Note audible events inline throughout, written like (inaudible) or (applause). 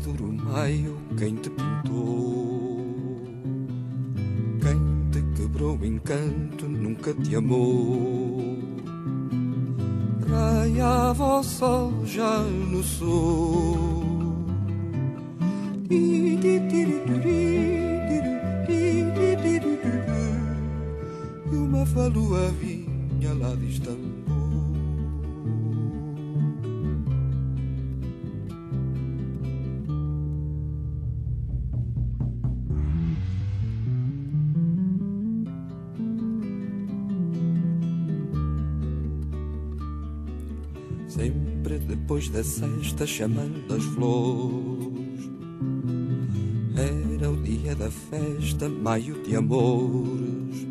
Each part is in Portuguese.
duro maio, quem te pintou? Quem te quebrou o encanto nunca te amou. Raiava o sol já no sul. E uma falua vinha lá distante da sexta chamando as flores. Era o dia da festa, maio de amores.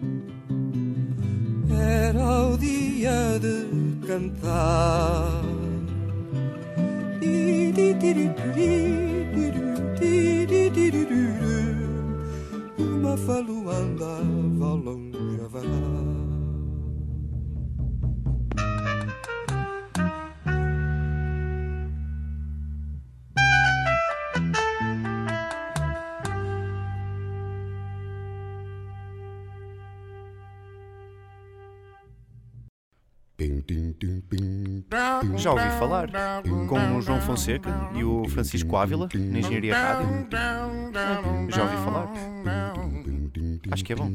Era o dia de cantar. Di, di, di, Já ouvi falar com o João Fonseca e o Francisco Ávila na Engenharia Rádio. Já ouvi falar. Acho que é bom.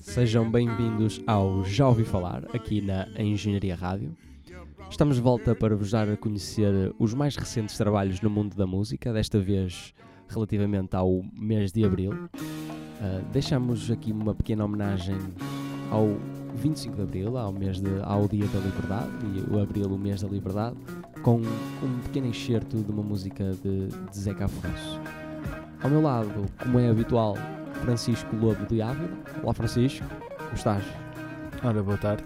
Sejam bem-vindos ao Já Ouvi Falar, aqui na Engenharia Rádio. Estamos de volta para vos dar a conhecer os mais recentes trabalhos no mundo da música, desta vez relativamente ao mês de Abril. Uh, deixamos aqui uma pequena homenagem ao 25 de Abril, ao, mês de, ao Dia da Liberdade, e o Abril, o mês da Liberdade, com um pequeno excerto de uma música de, de Zeca Afonso. Ao meu lado, como é habitual, Francisco Lobo de Ávila. Olá Francisco, como estás? Ora, boa tarde.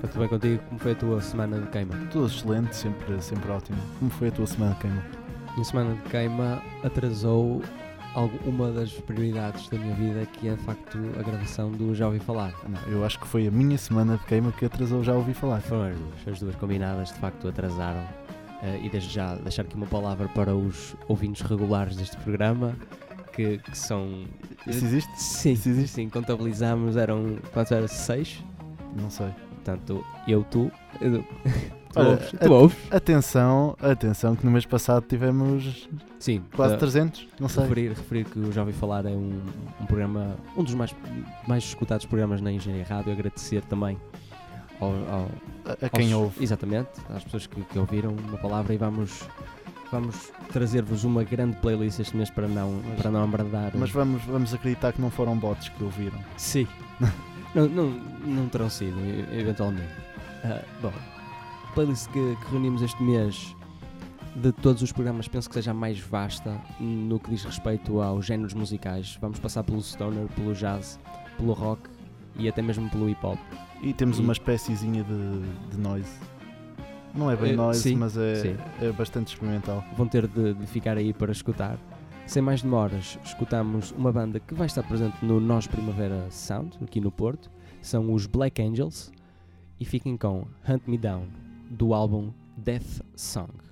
Está tudo bem contigo? Como foi a tua semana de queima? Tudo excelente, sempre, sempre ótimo. Como foi a tua semana de queima? Minha semana de queima atrasou algo, uma das prioridades da minha vida, que é de facto a gravação do Já Ouvi Falar. Não, eu acho que foi a minha semana de queima que atrasou, já ouvi falar. Foram as duas, as duas combinadas, de facto atrasaram. Eh, e desde já deixar aqui uma palavra para os ouvintes regulares deste programa, que, que são. Isso existe? Sim, Isso existe? sim, contabilizamos, eram. Quantos eram? Seis? Não sei. Portanto, eu, tu. eu- tu (laughs) ouves? Tu ouves? Atenção, atenção, que no mês passado tivemos Sim, quase eh, 300, não sei. referir, referir que o Já Ouvi Falar é um, um programa, um dos mais, mais escutados programas na Engenharia Rádio. Agradecer também ao, ao, A, a quem aos- ouve. Exatamente, às pessoas que, que ouviram uma palavra e vamos, vamos trazer-vos uma grande playlist este mês para não, Mas- para não abradar. Mas vamos, vamos acreditar que não foram bots que ouviram. Sim. (laughs) não, não, não terão sido, eventualmente. Ah, bom, a playlist que, que reunimos este mês de todos os programas penso que seja a mais vasta no que diz respeito aos géneros musicais. Vamos passar pelo stoner, pelo jazz, pelo rock e até mesmo pelo hip hop. E temos E- uma espéciezinha de, de noise. Não é bem Eh, noise, sim, mas é, sim. é bastante experimental. vão ter de, de ficar aí para escutar. Sem mais demoras, escutamos uma banda que vai estar presente no Nós Primavera Sound, aqui no Porto. São os Black Angels. E fiquem com Hunt Me Down, do álbum Death Song.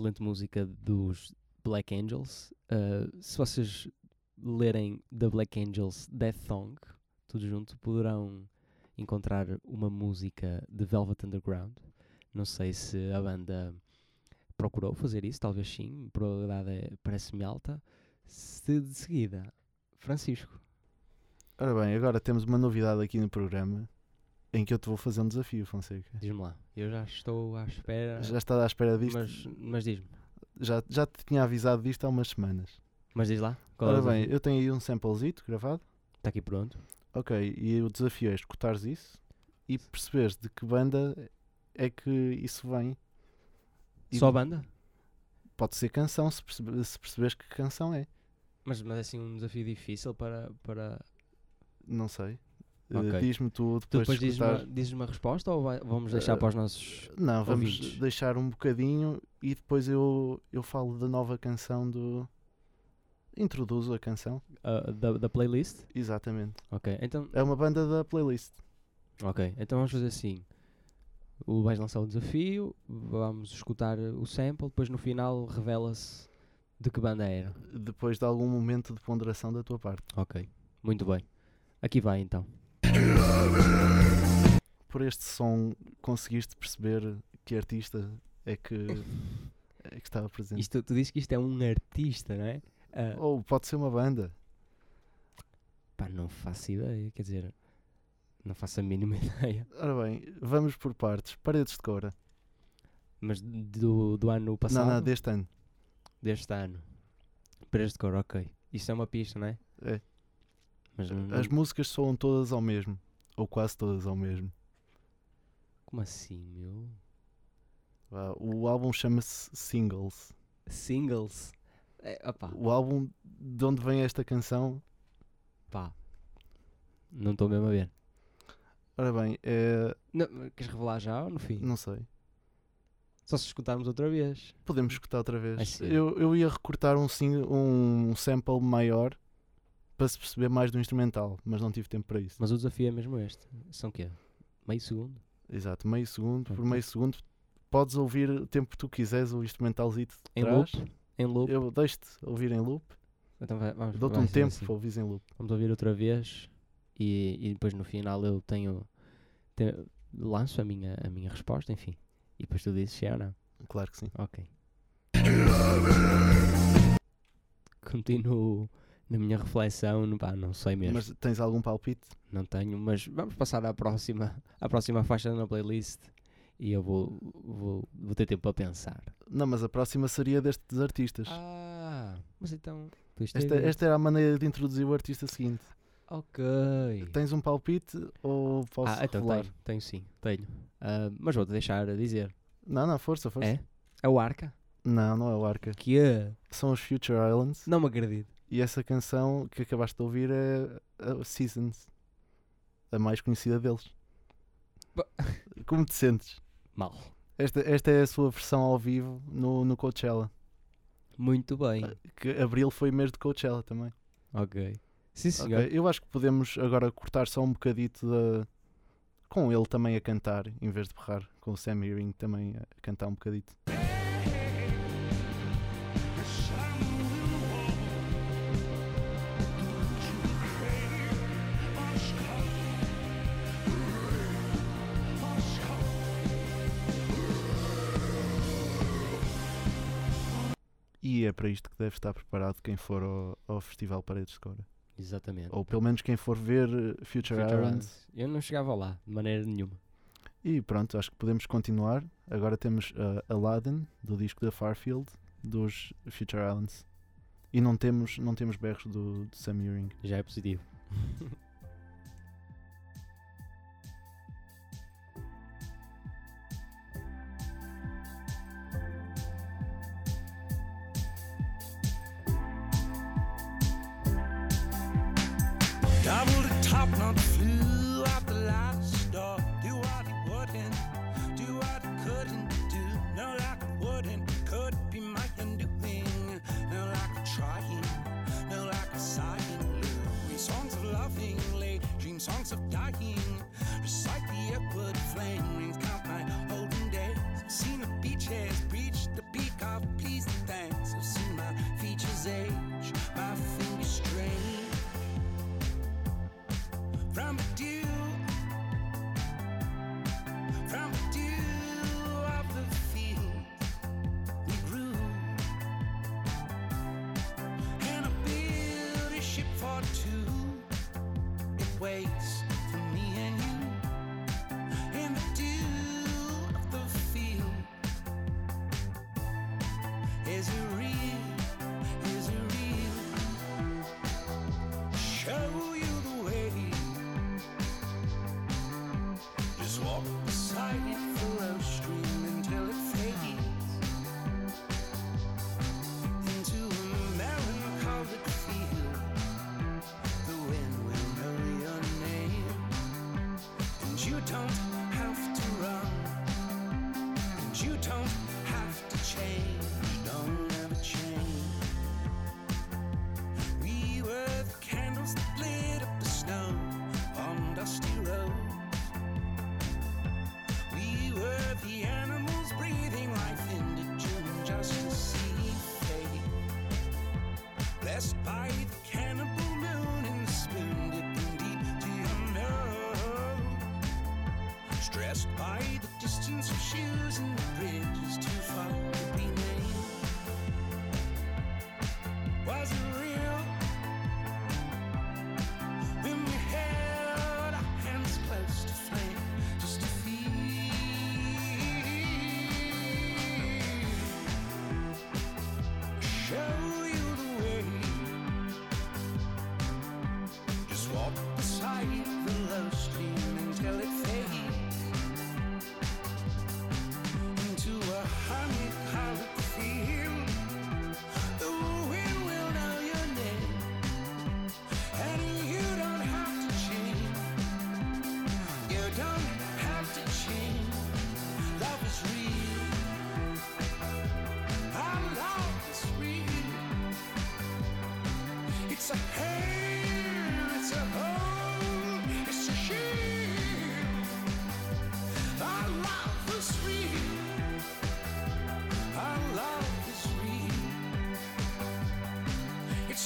Excelente música dos Black Angels. Uh, se vocês lerem The Black Angels Death Song, tudo junto, poderão encontrar uma música de Velvet Underground. Não sei se a banda procurou fazer isso, talvez sim, a probabilidade é- parece-me alta. Se de seguida, Francisco, Ora bem, agora temos uma novidade aqui no programa em que eu te vou fazer um desafio, Fonseca. diz-me lá, eu já estou à espera, Já estás à espera disto? mas, mas diz-me, Já, já te tinha avisado disto há umas semanas. mas diz lá, qual é Ora o bem, eu tenho aí um samplezito gravado. Está aqui pronto. Ok, e o desafio é escutares isso e perceberes de que banda é que isso vem. E Só banda? Pode ser canção, se, percebe- se perceberes que canção é. Mas, mas é assim um desafio difícil para. para... Não sei. Eh, Ok. Diz-me tu Tu depois, depois de dizes escutar. uma, dizes uma resposta ou vai- vamos deixar Eh, para os nossos. Não, vamos ouvintes? deixar um bocadinho e depois eu, eu falo da nova canção do. Introduzo a canção. ah, da, da playlist? Exatamente. Ok, então, É uma banda da playlist. ok, então vamos fazer assim. O vais lançar o desafio, vamos escutar o sample, depois no final revela-se de que banda era. Depois de algum momento de ponderação da tua parte. Ok, muito bem. Aqui vai então. Por este som, conseguiste perceber que artista é que, é que estava presente? Isto, tu dizes que isto é um artista, não é? Ah, Ou pode ser uma banda. pá, não faço ideia, quer dizer, não faço a mínima (laughs) ideia. Ora bem, vamos por partes. Paredes de Cora. Mas do, do ano passado, Não, não, deste ano. deste ano, Paredes de cor, ok. Isso é uma pista, não é? É. Mas não, As músicas soam todas ao mesmo. Ou quase todas ao mesmo. como assim, meu? O álbum chama-se Singles. Singles. É, O álbum de onde vem esta canção, pá. Não estou mesmo a ver. ora bem, é. Não, queres revelar já ou no fim? Não sei. Só se escutarmos outra vez. Podemos escutar outra vez. Ah, sim. eu, eu ia recortar um, um sample maior para se perceber mais do instrumental, mas não tive tempo para isso. Mas o desafio é mesmo este. São o quê? Meio segundo? Exato, meio segundo por meio segundo. Podes ouvir o tempo que tu quiseres o instrumentalzito de Em trás. loop? Em loop? Eu deixo-te ouvir em loop. Então Dou-te um tempo assim. para ouvires em loop. Vamos ouvir outra vez e, e depois no final eu tenho, tenho- lanço a minha, a minha resposta, enfim. E depois tu dizes se é ou não. Claro que sim. Ok. Continuo na minha reflexão, não- pá, não sei mesmo. Mas tens algum palpite? Não tenho, mas vamos passar à próxima, à próxima faixa na playlist e eu vou, vou, vou ter tempo para pensar. Não, mas a próxima seria destes artistas. Ah, mas então. Esta, esta era a maneira de introduzir o artista seguinte. Ok. Tens um palpite ou posso ah, então tenho, tenho sim, tenho. Ah, mas vou-te deixar a dizer. Não, não, força, força. É? É o Arca? Não, não é o Arca. Que é? São os Future Islands. Não me acredito. E essa canção que acabaste de ouvir é a Seasons. A mais conhecida deles. Ba- (laughs) Como te sentes? Mal. Esta, esta é a sua versão ao vivo no, no Coachella. Muito bem. Que abril foi mês de Coachella também. Ok. Sim, senhor. Ok, Eu acho que podemos agora cortar só um bocadito da. Com ele também a cantar, em vez de berrar, com o Sam Hearing também a cantar um bocadito. É para isto que deve estar preparado quem for ao, ao Festival Paredes de Cora. Exatamente. Ou pelo menos quem for ver eh, Future, Future Islands. Islands. Eu não chegava lá, de maneira nenhuma. E pronto, acho que podemos continuar. Agora temos uh, Aladdin, do disco da Farfield, dos Future Islands. E não temos, não temos berros do, do Sam Ewing. Já é positivo. (laughs) plane stress.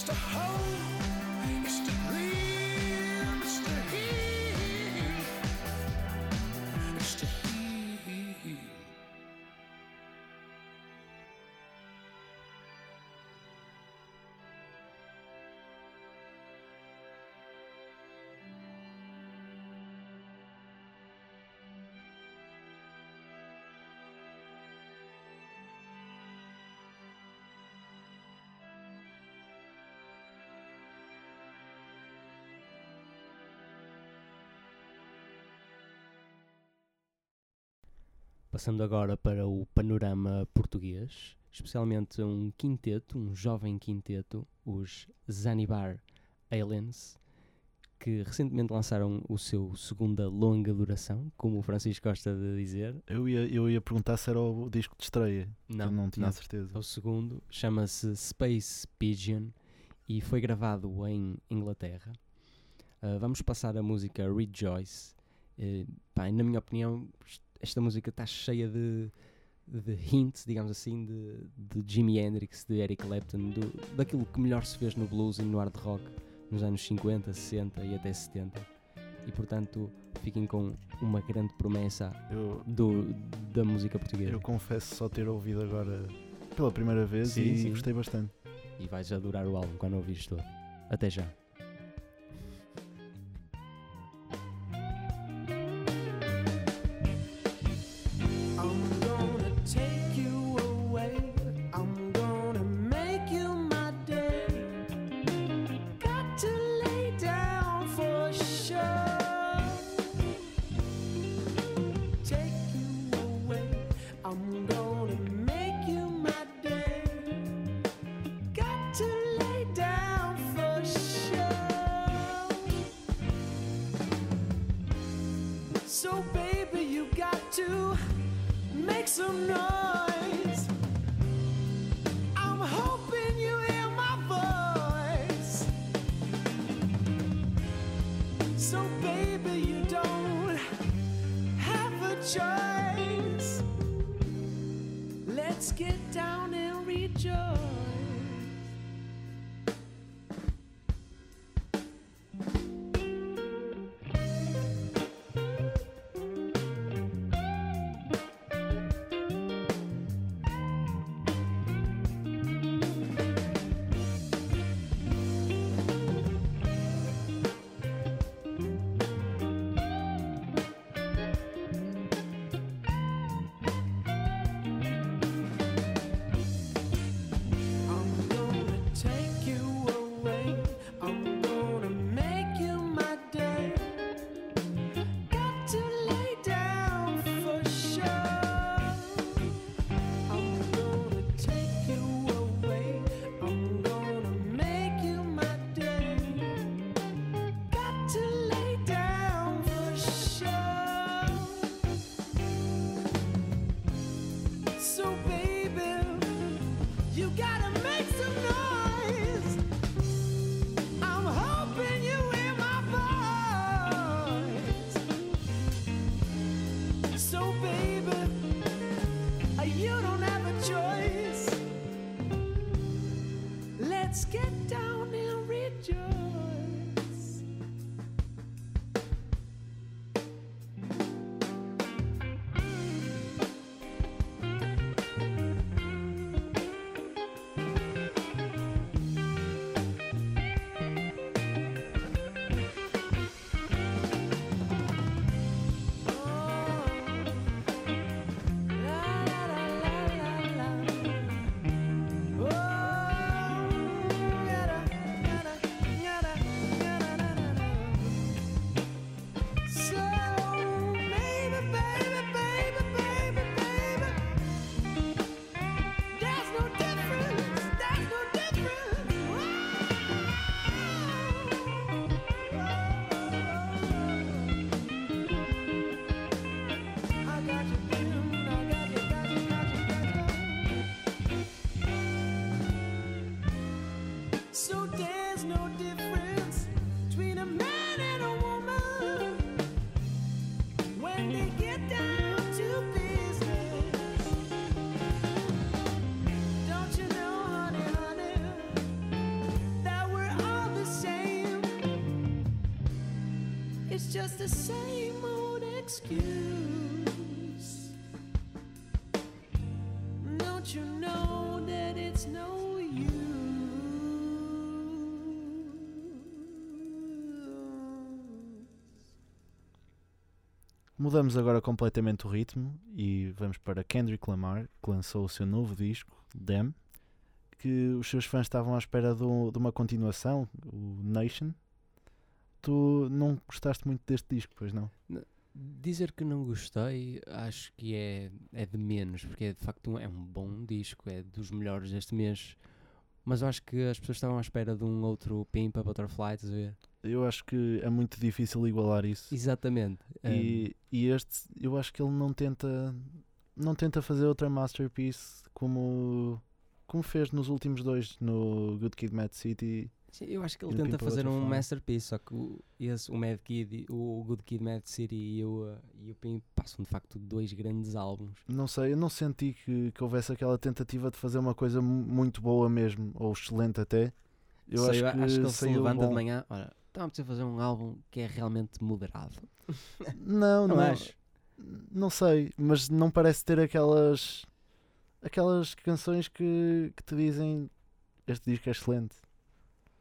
To hold, Passando agora para o panorama português, especialmente um quinteto, um jovem quinteto, os Zanibar Aliens, que recentemente lançaram o seu segunda longa duração, como o Francisco gosta de dizer. Eu ia, eu ia perguntar se era o disco de estreia. Não, não tinha não. certeza. É o segundo, chama-se Space Pigeon e foi gravado em Inglaterra. Ah, vamos passar a música Rejoice. Eh, pá, na minha opinião, esta música está cheia de, de hints, digamos assim, de, de Jimi Hendrix, de Eric Clapton, do- daquilo que melhor se fez no blues e no hard rock nos anos 50, 60 e até 70. E portanto, fiquem com uma grande promessa Eu, do, da música portuguesa. eu confesso só ter ouvido agora pela primeira vez Sim, e sim. gostei bastante. e vais adorar o álbum quando ouvires todo. Até já. I'm hoping you hear my voice. So, baby, you don't have a choice. Let's get down and rejoice. The same old excuse. Don't you know that it's no? Mudamos agora completamente o ritmo e vamos para Kendrick Lamar, que lançou o seu novo disco, Them, que os seus fãs estavam à espera de uma continuação, o Nation. Tu não gostaste muito deste disco, pois não? Dizer que não gostei, acho que é, é de menos, porque é de facto um, é um bom disco, é dos melhores deste mês. Mas eu acho que as pessoas estavam à espera de um outro Pimpa Butterfly, estás a ver? Eu acho que é muito difícil igualar isso. Exatamente. E, e este, eu acho que ele não tenta, não tenta fazer outra masterpiece como, como fez nos últimos dois, no Good Kid, Mad City. Sim, eu acho que ele tenta fazer um masterpiece, só que o, esse, o Mad Kid, o Good Kid Mad City e o, uh, e o Pimp passam de facto dois grandes álbuns. Não sei, eu não senti que, que houvesse aquela tentativa de fazer uma coisa mu- muito boa mesmo, ou excelente até. Eu Sei, acho, que ele se levanta bom. de manhã, olha, estava a precisar fazer um álbum que é realmente moderado. (laughs) Não, Não não, acho? não sei, mas não parece ter aquelas aquelas canções que, que te dizem este disco é excelente.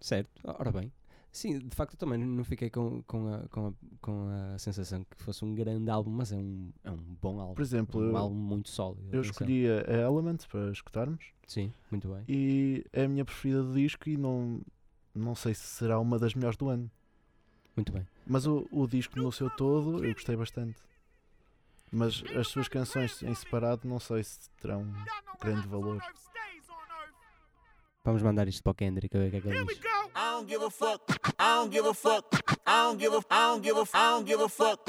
Certo, ora bem. Sim, de facto eu também não fiquei com, com, a, com, a, com a sensação que fosse um grande álbum, mas é um, é um bom álbum. Por exemplo, um eu- álbum muito sólido. Eu escolhi a a Element para escutarmos Sim, muito bem. e é a minha preferida do disco e não, não sei se será uma das melhores do ano. Muito bem. Mas o, o disco no seu todo eu gostei bastante. Mas as suas canções em separado não sei se terão grande valor. Vamos mandar isto para o Kendrick a ver o que é que ele diz. I don't give a fuck. I don't give a fuck. I don't give a. I don't give a. I don't give a fuck.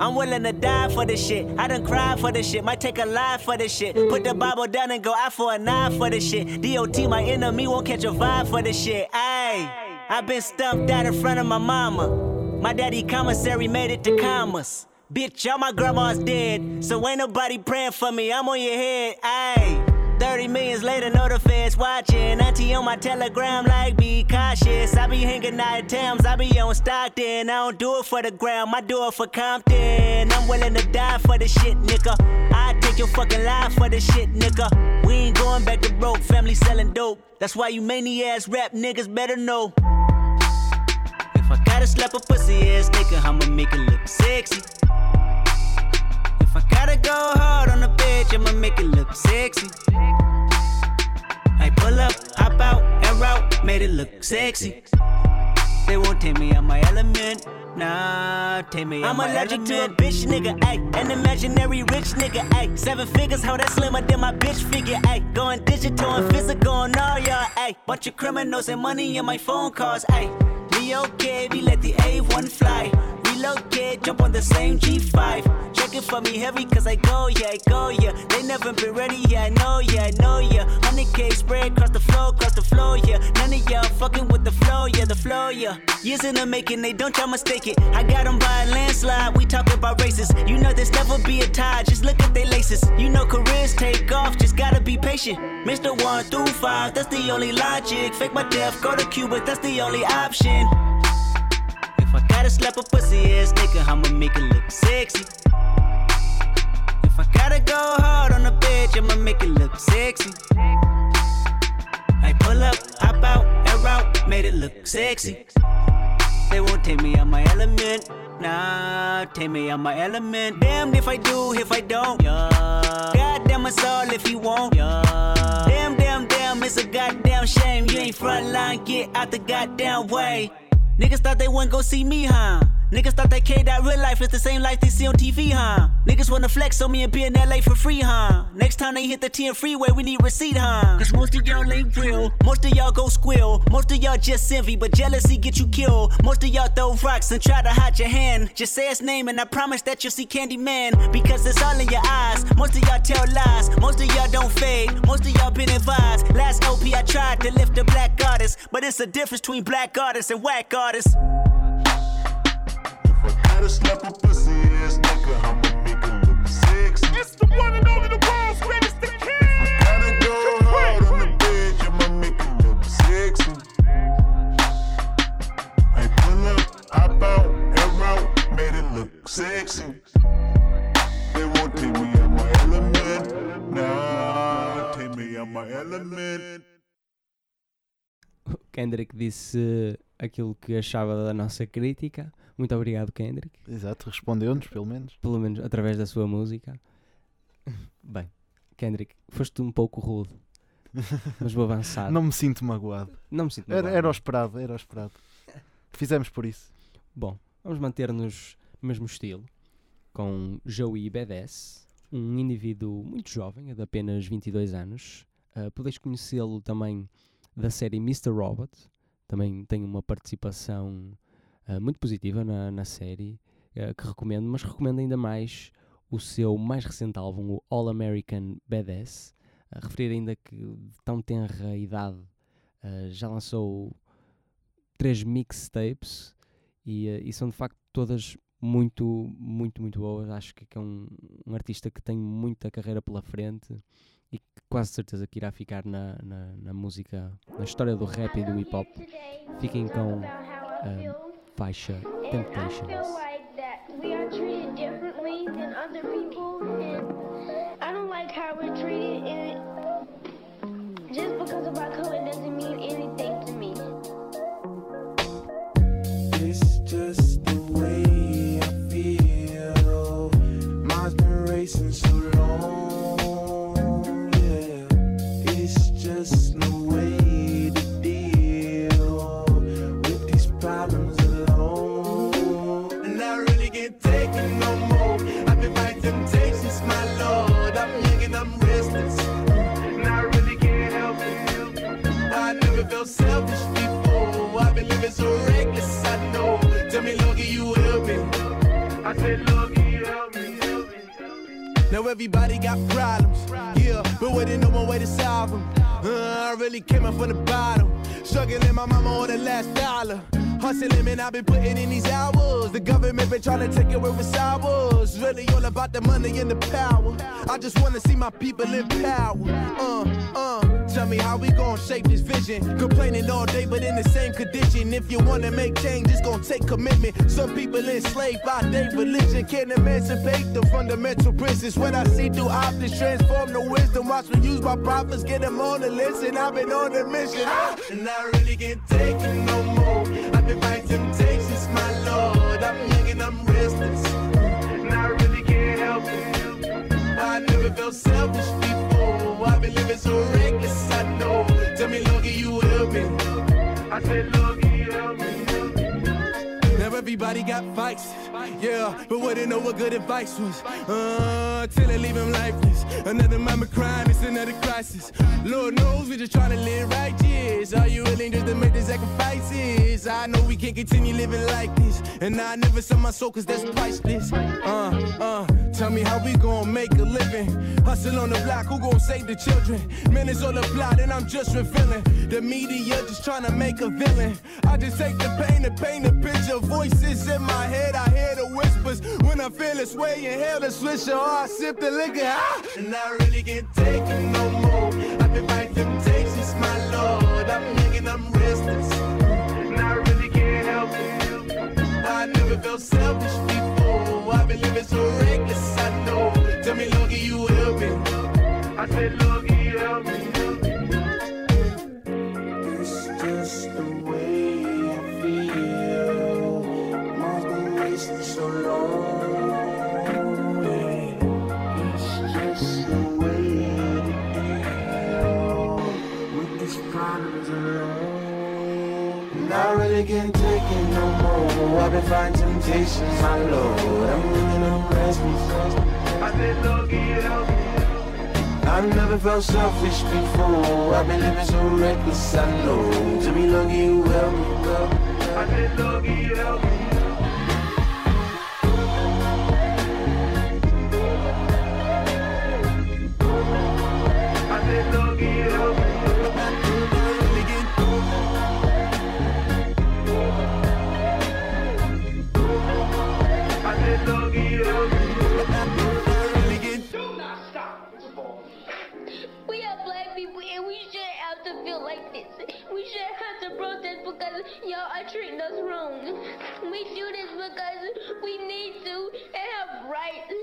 I'm willing to die for this shit. I done cried for this shit. Might take a life for this shit. Put the Bible down and go out for a knife for this shit. DOT, my enemy, won't catch a vibe for this shit. Ayy, i been stumped out in front of my mama. My daddy commissary made it to commas. Bitch, all my grandma's dead. So ain't nobody praying for me. I'm on your head. Ayy. 30 millions later, know the feds watching. Auntie on my telegram, like, be cautious. I be hanging out at Thames, I be on Stockton. I don't do it for the gram, I do it for Compton. I'm willing to die for the shit, nigga. I take your fucking life for the shit, nigga. We ain't going back to broke, family selling dope. That's why you many ass rap niggas better know. If I gotta slap a pussy ass nigga, I'ma make it look sexy. I gotta go hard on the bitch, I'ma make it look sexy. I pull up, hop out, and route, made it look sexy. They won't take me out my element. Nah, take me out I'm my allergic to a bitch nigga, ayy. An imaginary rich nigga, ayy. Seven figures, how that slimmer than my bitch figure, ayy. Going digital and physical on all y'all, ayy. Bunch of criminals and money in my phone calls, ayy. Be okay, we let the A1 fly. Relocate, jump on the same G5. Check it for me heavy, cause I go, yeah, I go, yeah. They never been ready, yeah, I know, yeah, I know, yeah. 100k spread across the floor, across the floor, yeah. None of y'all fucking with the flow, yeah, the flow, yeah. Years in the making, they don't try mistake it. I got 'em by a landslide, we talk about races. You know there's never be a tie. Just look at their laces. You know careers take off, just gotta be patient. Mr. One through five, that's the only logic. Fake my death, go to Cuba, that's the only option. If I gotta slap a pussy ass nigga, I'ma make it look sexy. If I gotta go hard on the bitch, I'ma make it look sexy. I pull up, hop out, air out, made it look sexy. They won't take me out my element. Nah, take me out my element. Damned if I do, if I don't. Yeah. Goddamn us all if you won't. Yeah. Damn, damn, damn, it's a goddamn shame. You ain't front line, get out the goddamn way. Niggas thought they wouldn't go see me, huh? Niggas thought that K that real life is the same life they see on TV, huh? Niggas wanna flex on me and be in LA for free, huh? Next time they hit the 10 freeway, we need receipt, huh? Cause most of y'all ain't real. Most of y'all go squill. Most of y'all just envy, but jealousy get you killed. Most of y'all throw rocks and try to hide your hand. Just say his name and I promise that you'll see Candyman. Because it's all in your eyes. Most of y'all tell lies. Most of y'all don't fade. Most of y'all been advised. Last OP I tried to lift a black artist. But it's a difference between black artists and whack artists. I gotta slap a pussy ass nigga, I'ma make it look sexy. It's the one and only the world's greatest the king. Gotta go hard on the bitch, I'ma make it look sexy. I pull up, hop out, air out, made it look sexy. They won't take me out my element. Nah, take me out my element. O Kendrick disse aquilo que achava da nossa crítica. Muito obrigado, Kendrick. Exato, respondeu-nos, pelo menos. Pelo menos através da sua música. (laughs) Bem, Kendrick, foste um pouco rude. Mas vou avançar. (laughs) Não me sinto magoado. Não me sinto Era, magoado. era o esperado, era o esperado. Fizemos por isso. Bom, vamos manter-nos no mesmo estilo, com Joey Badass, um indivíduo muito jovem, é de apenas 22 anos. Uh, podeis conhecê-lo também da série Mr. Robot, também tem uma participação uh, muito positiva na, na série, uh, que recomendo, mas recomendo ainda mais o seu mais recente álbum, o All American Badass. Uh, referir ainda que de tão tenra idade uh, já lançou três mixtapes e, e são de facto todas muito, muito, muito boas. Acho que é um, um artista que tem muita carreira pela frente e quase certeza que irá ficar na, na, na música, na história do rap e do hip hop. Fiquem com a faixa I feel like that we are treated differently than other people, and I don't like how we're treated. And just because of our color doesn't mean anything to me. Selfish before. I've been living so reckless, I know. Tell me, you help me. I said. Now everybody got problems, yeah, but waiting no one way to solve them. Uh, I really came up from the bottom, struggling my mama on the last dollar. Hustling, man, I've been putting in these hours. The government been trying to take it away what's ours. Really all about the money and the power. I just wanna see my people in power. Uh, uh. Tell me how we gon' shape this vision. Complaining all day, but in the same condition. If you wanna make change, it's gon' take commitment. Some people enslaved by their religion can't emancipate the fundamental principles. What I see through optics transform the wisdom. Watch me use my prophets, get them on the list, and I've been on the mission. Ah! And I really can't take it no more. I've been fighting temptations, my lord. I'm young and I'm restless. And I really can't help it. I never felt selfish before. Living so reckless, I know. Tell me, Loki, you help me. I said, everybody got fights, yeah, but wouldn't know what good advice was. Uh, till they leave him lifeless. Another mama crime, it's another crisis. Lord knows we just trying to live righteous. Are you willing just to make the sacrifices? I know we can't continue living like this, and I never sell my soul 'cause that's priceless. Uh, uh, tell me how we gon' make a living. Hustle on the block, who gon' save the children? Man, it's all a plot, and I'm just revealing. The media just trying to make a villain. I just take the pain and paint a picture. Voices in my head, I hear the whispers. When I feel this way, inhale the swisher or I sip the liquor. Ah! And I really can't take it no more. I've been fighting temptations, my lord. I'm hanging, I'm restless. And I really can't help it. I never felt selfish before. I've been living so reckless, I know. Tell me, Logie, you help me. I said, Logie, help me. I've been fighting temptations, my lord. I'm living on restless. I said, Logie, you help. I've never felt selfish before. I've been living so reckless, I know. To be lucky, you help me, well. I said, lucky, you help. Have to feel like this. We shouldn't have to protest because y'all are treating us wrong. We do this because we need to and have rights.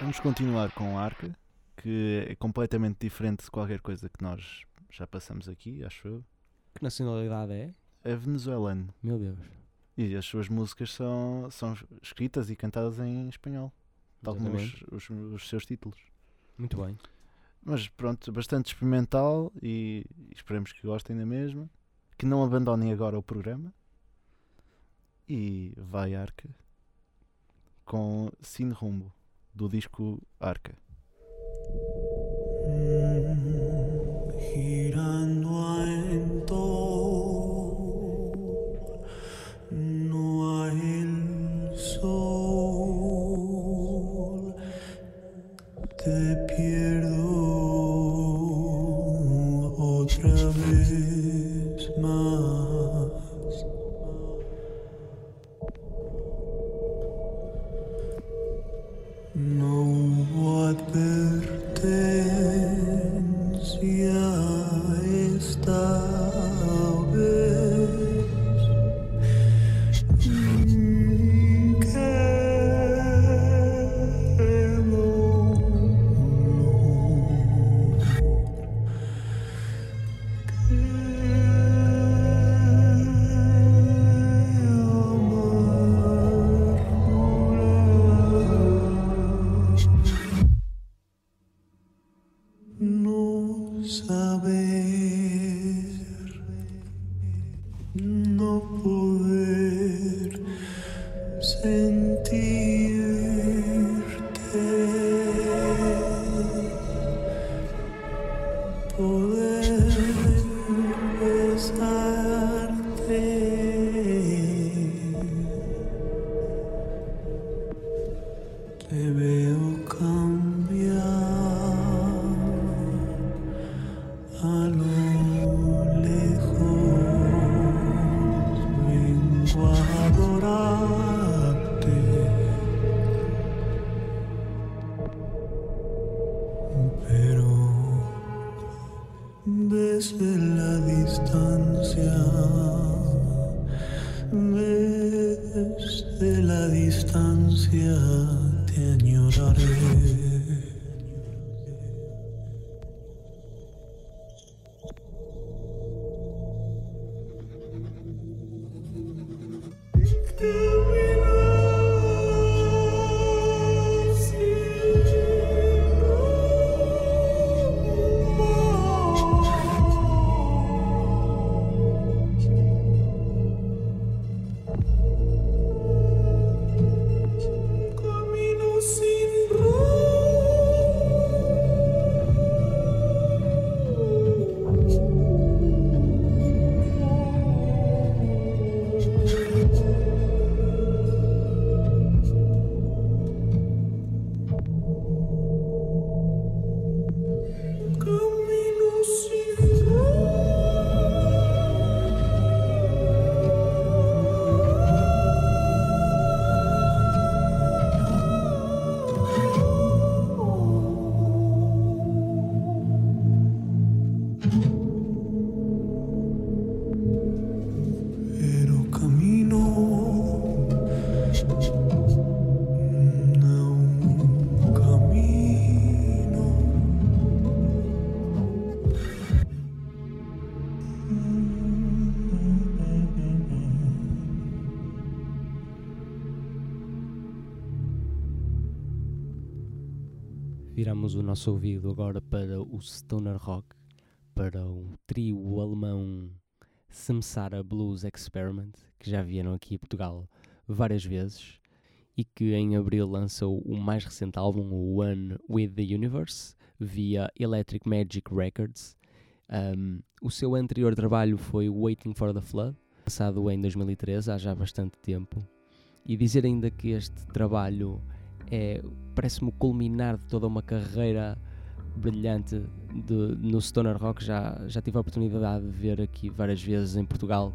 Vamos continuar com Arca, que é completamente diferente de qualquer coisa que nós já passamos aqui, acho eu. Que nacionalidade é? É venezuelano. Meu Deus. E as suas músicas são, são escritas e cantadas em espanhol, tal como os, os, os seus títulos. Muito bem. Mas pronto, bastante experimental e esperemos que gostem da mesma. Que não abandonem agora o programa. E vai Arca com Sin Rumbo, do disco Arca. Distancia te añoraré. O nosso ouvido agora para o Stoner Rock, para o trio alemão Samsara Blues Experiment, que já vieram aqui a Portugal várias vezes e que em abril lançou o mais recente álbum, o One with the Universe, via Electric Magic Records. Um, o seu anterior trabalho foi Waiting for the Flood, lançado em 2013, há já bastante tempo. E dizer ainda que este trabalho é, parece-me o culminar de toda uma carreira brilhante de, no Stoner Rock. Já, já tive a oportunidade de ver aqui várias vezes em Portugal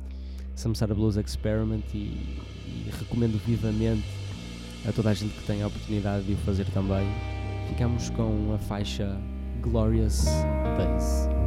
Samsara Blues Experiment e, e recomendo vivamente a toda a gente que tenha a oportunidade de o fazer também. Ficamos com a faixa Glorious Days.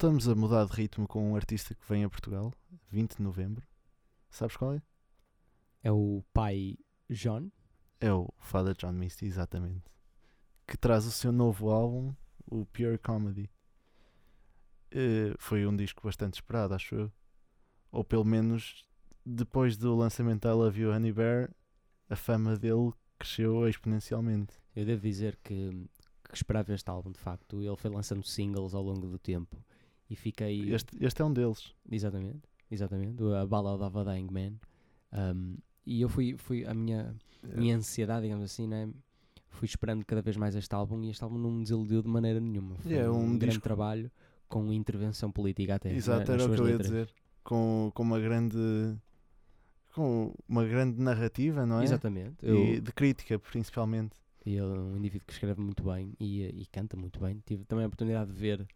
Voltamos a mudar de ritmo com um artista que vem a Portugal, 20 de novembro. Sabes qual é? É o pai John. É o Father John Misty, exatamente. Que traz o seu novo álbum, o Pure Comedy. Eh, foi um disco bastante esperado, acho eu. Ou pelo menos depois do lançamento da Love You Honey Bear, a fama dele cresceu exponencialmente. Eu devo dizer que, que esperava este álbum, de facto. Ele foi lançando singles ao longo do tempo e fiquei. Este, este é um deles. Exatamente, exatamente. A Ballad of a Dying Man. Um, e eu fui, fui a minha, minha ansiedade, digamos assim, né? fui esperando cada vez mais este álbum e este álbum não me desiludiu de maneira nenhuma. Foi É, um um, grande trabalho com intervenção política até. Exato, na- nas era o que eu ia letras. dizer. Com, com uma grande. Com uma grande narrativa, não é? Exatamente. E Eu, de crítica, principalmente. e ele é um indivíduo que escreve muito bem e, e canta muito bem. Tive também a oportunidade de ver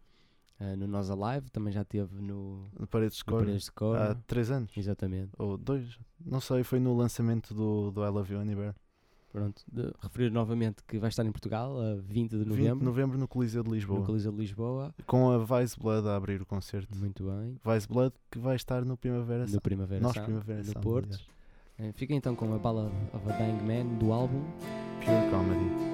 ah, no Nós Alive, também já teve no, No Paredes de no Cor. Paredes de Cor. Há três anos. Exatamente. Ou dois. Não sei, foi no lançamento do, do I Love You Anywhere. Pronto, de, referir novamente que vai estar em Portugal a 20 de 20 de novembro, novembro no Coliseu de no Lisboa. Coliseu de Lisboa. Com a Vice Blood a abrir o concerto. Muito bem. Vice Blood que vai estar no Primavera No. Primavera Nós Sound, Primavera no Sound, Porto. aliás. Eh, Fica então com a Ballad of a Dying Man do álbum. Pure Comedy.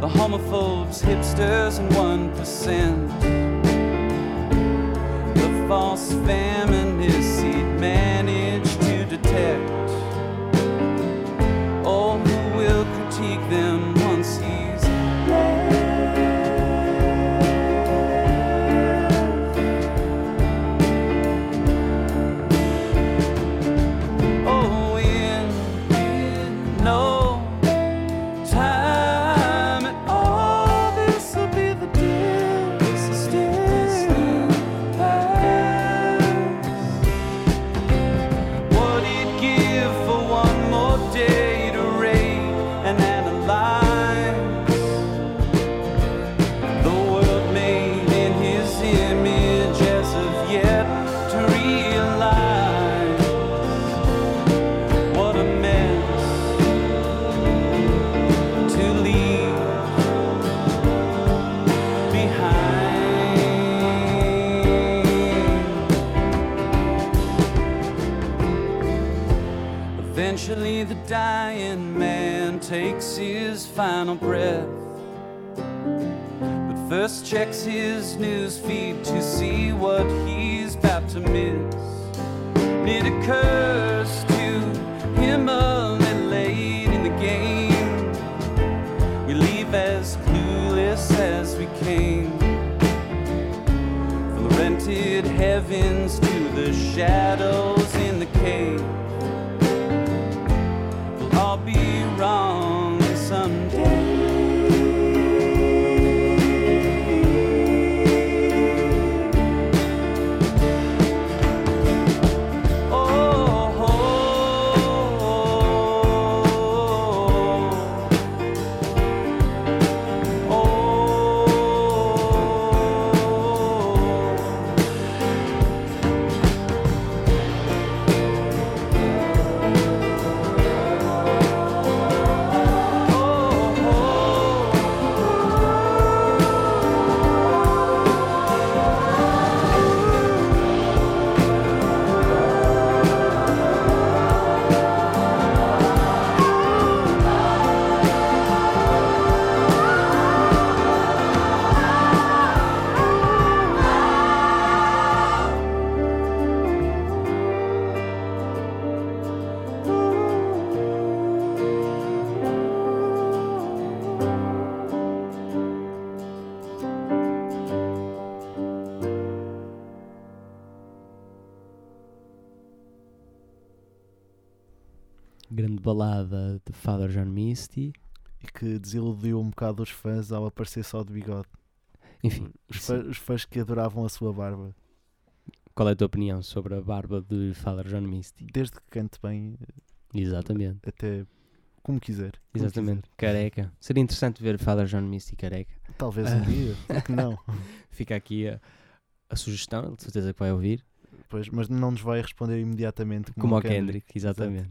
The homophobes, hipsters, and 1%. The false feminists final breath. But first checks his news feed to see what he's about to miss. And it occurs to him little late in the game. We leave as clueless as we came. From the rented heavens to the shadows John Misty. E que desiludiu um bocado os fãs ao aparecer só de bigode. Enfim, Os fãs, os fãs que adoravam a sua barba. qual é a tua opinião sobre a barba de Father John Misty? Desde que cante bem, Exatamente, até como quiser. como exatamente. Careca. Seria interessante ver Father John Misty careca. quiser. Talvez um dia, (laughs) porque não? Fica aqui a, a sugestão, de certeza que vai ouvir. Pois, mas não nos vai responder imediatamente como, Como o ao Kendrick, exatamente.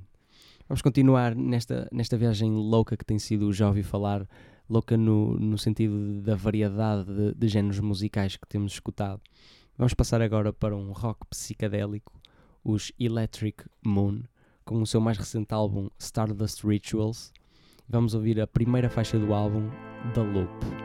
Vamos continuar nesta, nesta viagem louca que tem sido, já ouvi falar, louca no, no sentido da variedade de, de géneros musicais que temos escutado. Vamos passar agora para um rock psicadélico, os Electric Moon, com o seu mais recente álbum Stardust Rituals. Vamos ouvir a primeira faixa do álbum, The Loop.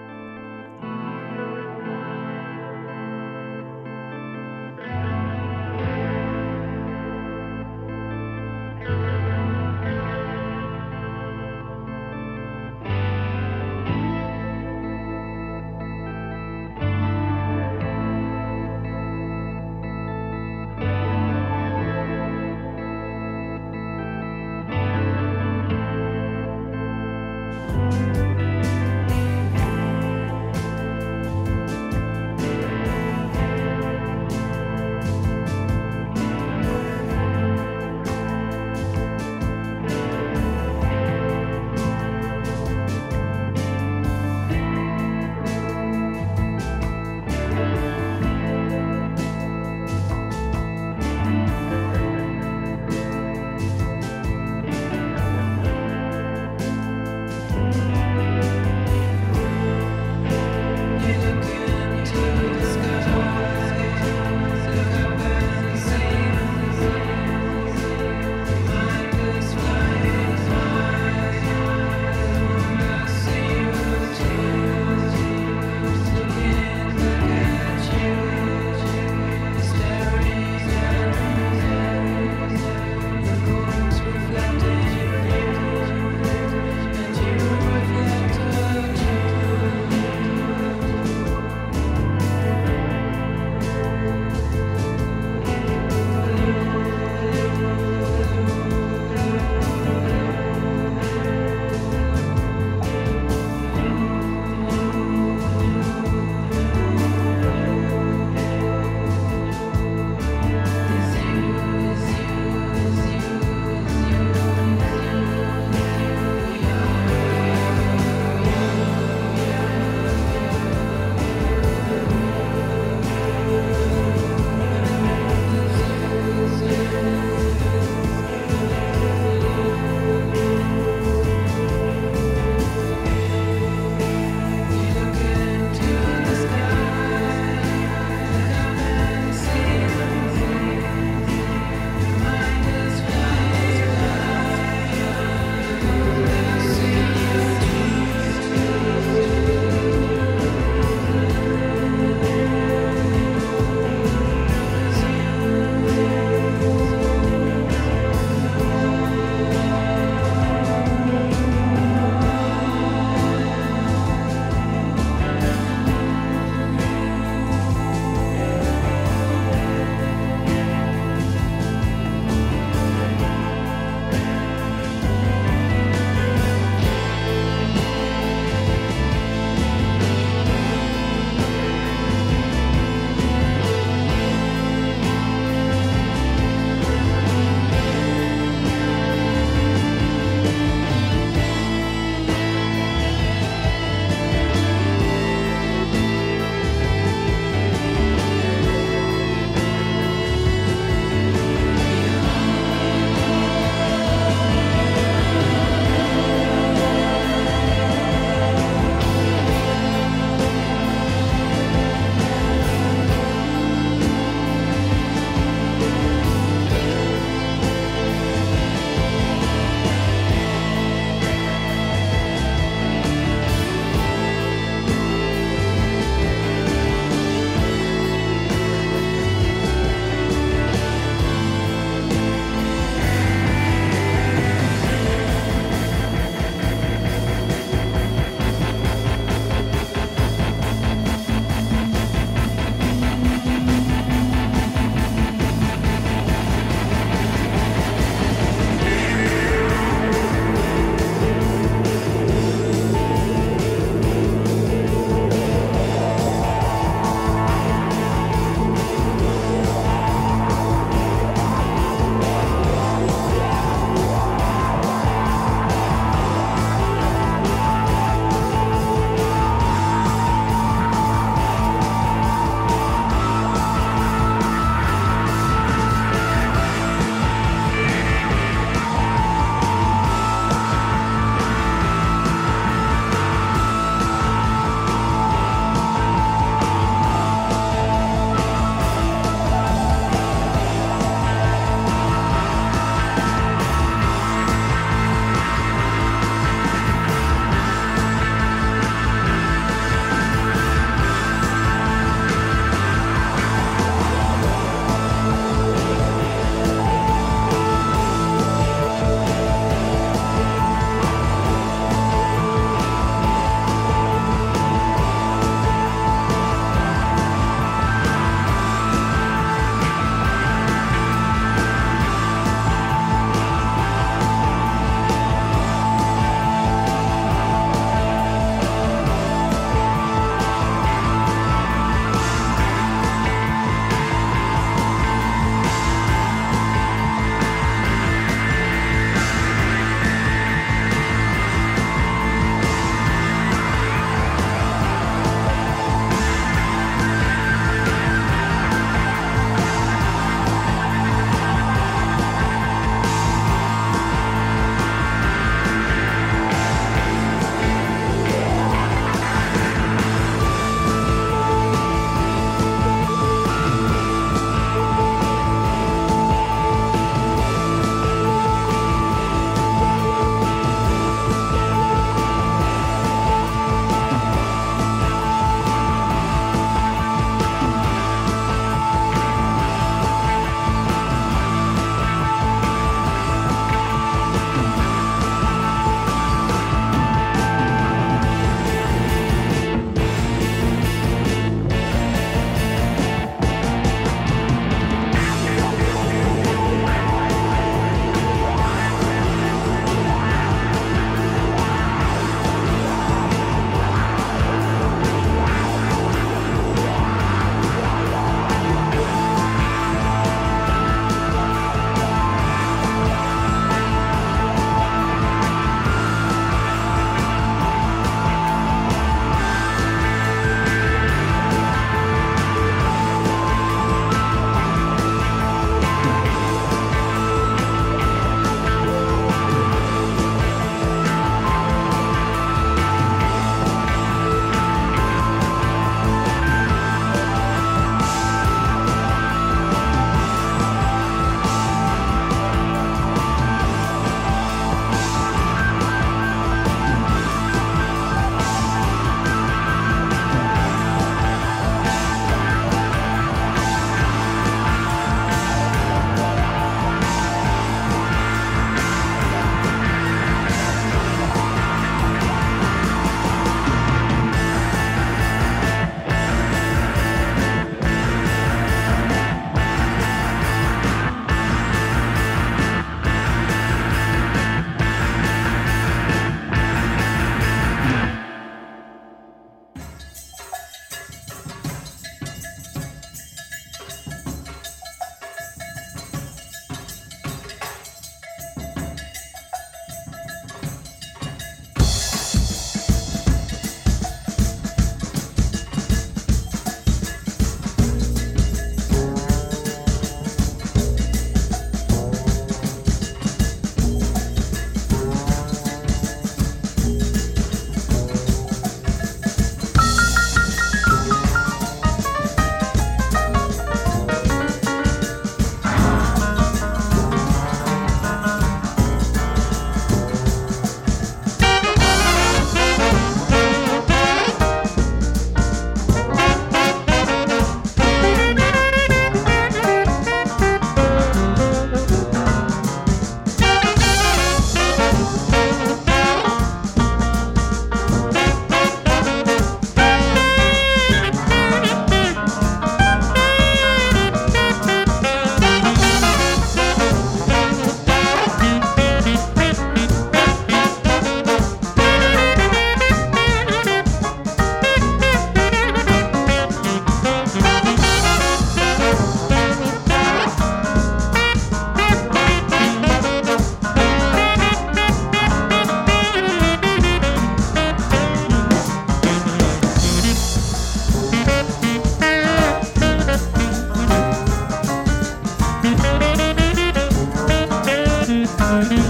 Bye.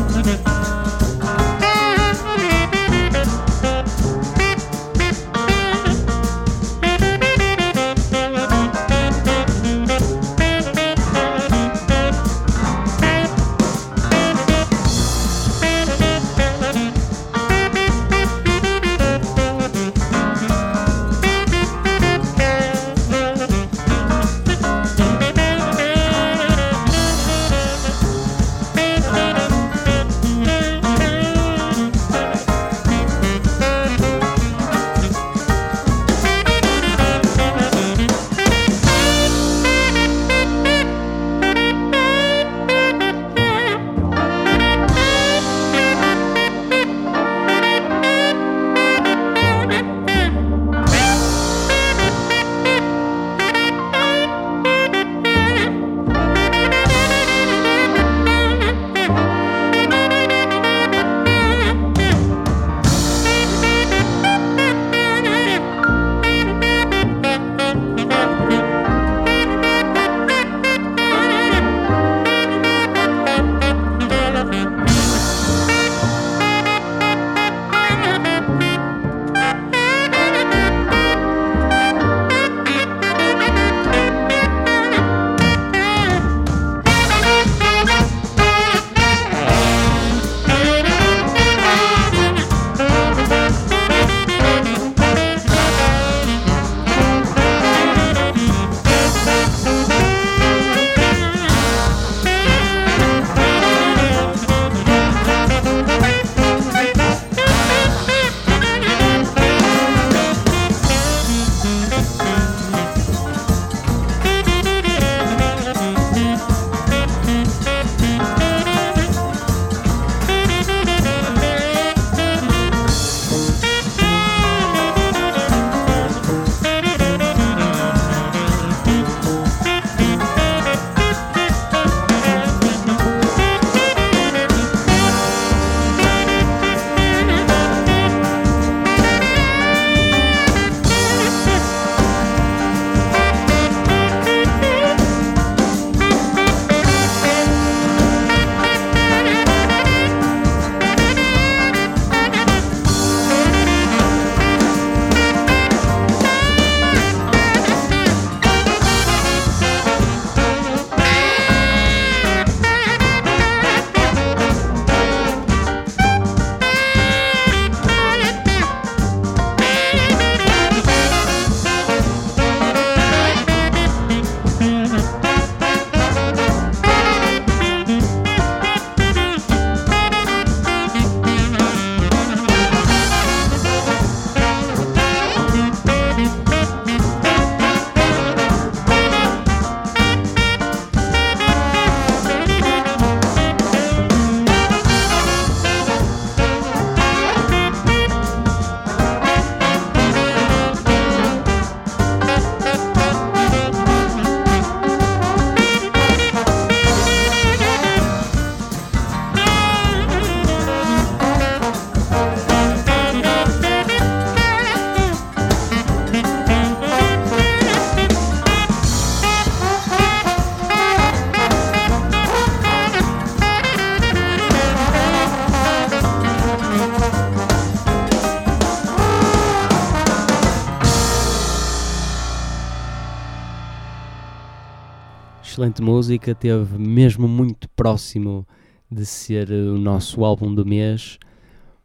Excelente música, teve mesmo muito próximo de ser eh, o nosso álbum do mês,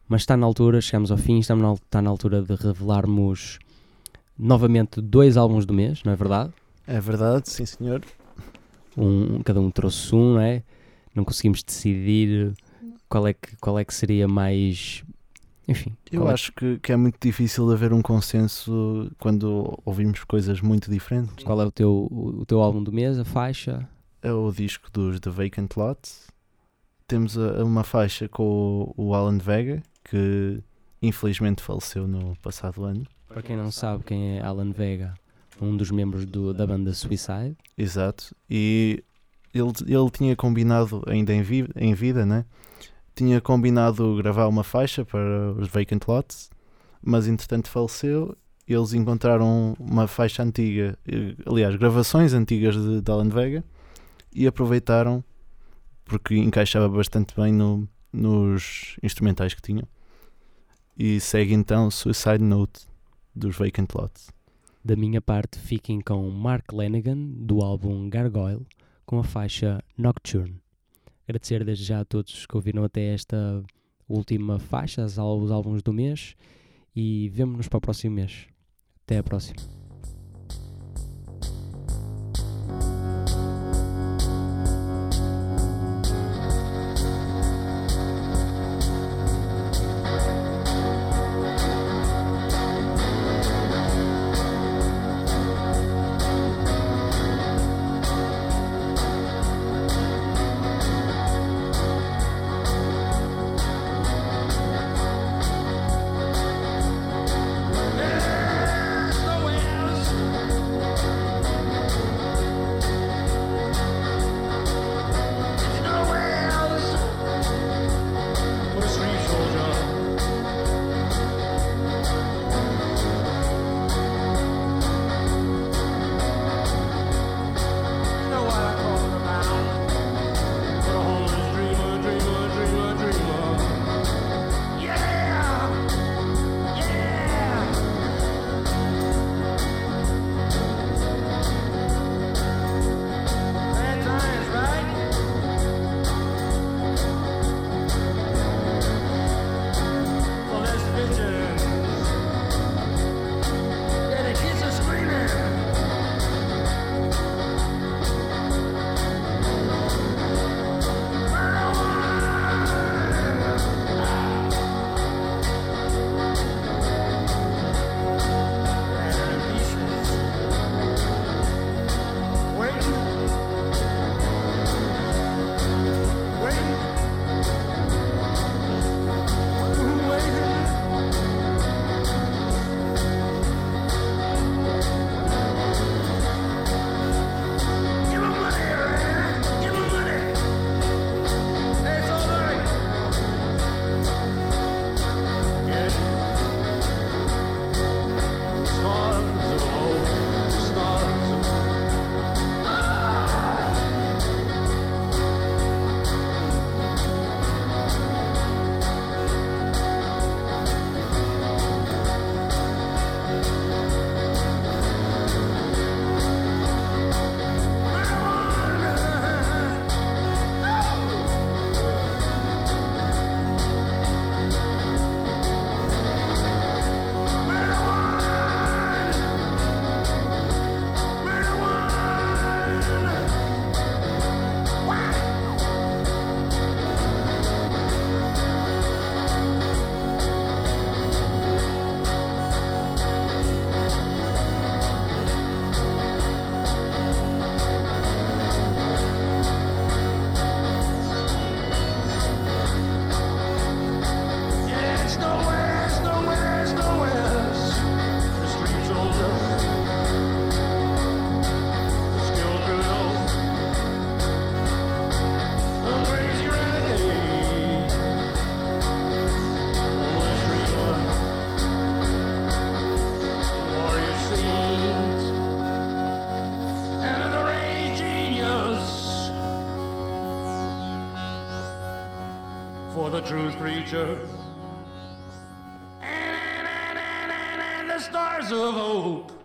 mas está na altura, chegamos ao fim, estamos na, está na altura de revelarmos novamente dois álbuns do mês, não é verdade? É verdade, sim senhor. Um, cada um trouxe um, não é? Não conseguimos decidir qual é que, qual é que seria mais. Enfim, Eu qual é acho que, que é muito difícil haver um consenso quando ouvimos coisas muito diferentes. Qual é o teu, o, o teu álbum do mês, a faixa? É o disco dos The Vacant Lot. Temos a- uma faixa com o, o Alan Vega, que infelizmente faleceu no passado ano. Para quem não sabe quem é Alan Vega, um dos membros do- da banda Suicide. Exato. E ele, ele tinha combinado, ainda em, vi, em vida, né? Tinha combinado gravar uma faixa para os Vacant Lots, mas entretanto faleceu. Eles encontraram uma faixa antiga, eh, aliás, gravações antigas de, Alan Vega e aproveitaram porque encaixava bastante bem no, nos instrumentais que tinham. E segue então Suicide Note dos Vacant Lots. Da minha parte, fiquem com Mark Lanigan, do álbum Gargoyle, com a faixa Nocturne. Agradecer desde já a todos que ouviram até esta última faixa, os álbuns do mês, e vemo-nos para o próximo mês. Até a próxima. Preacher and, and, and, and, the stars of hope.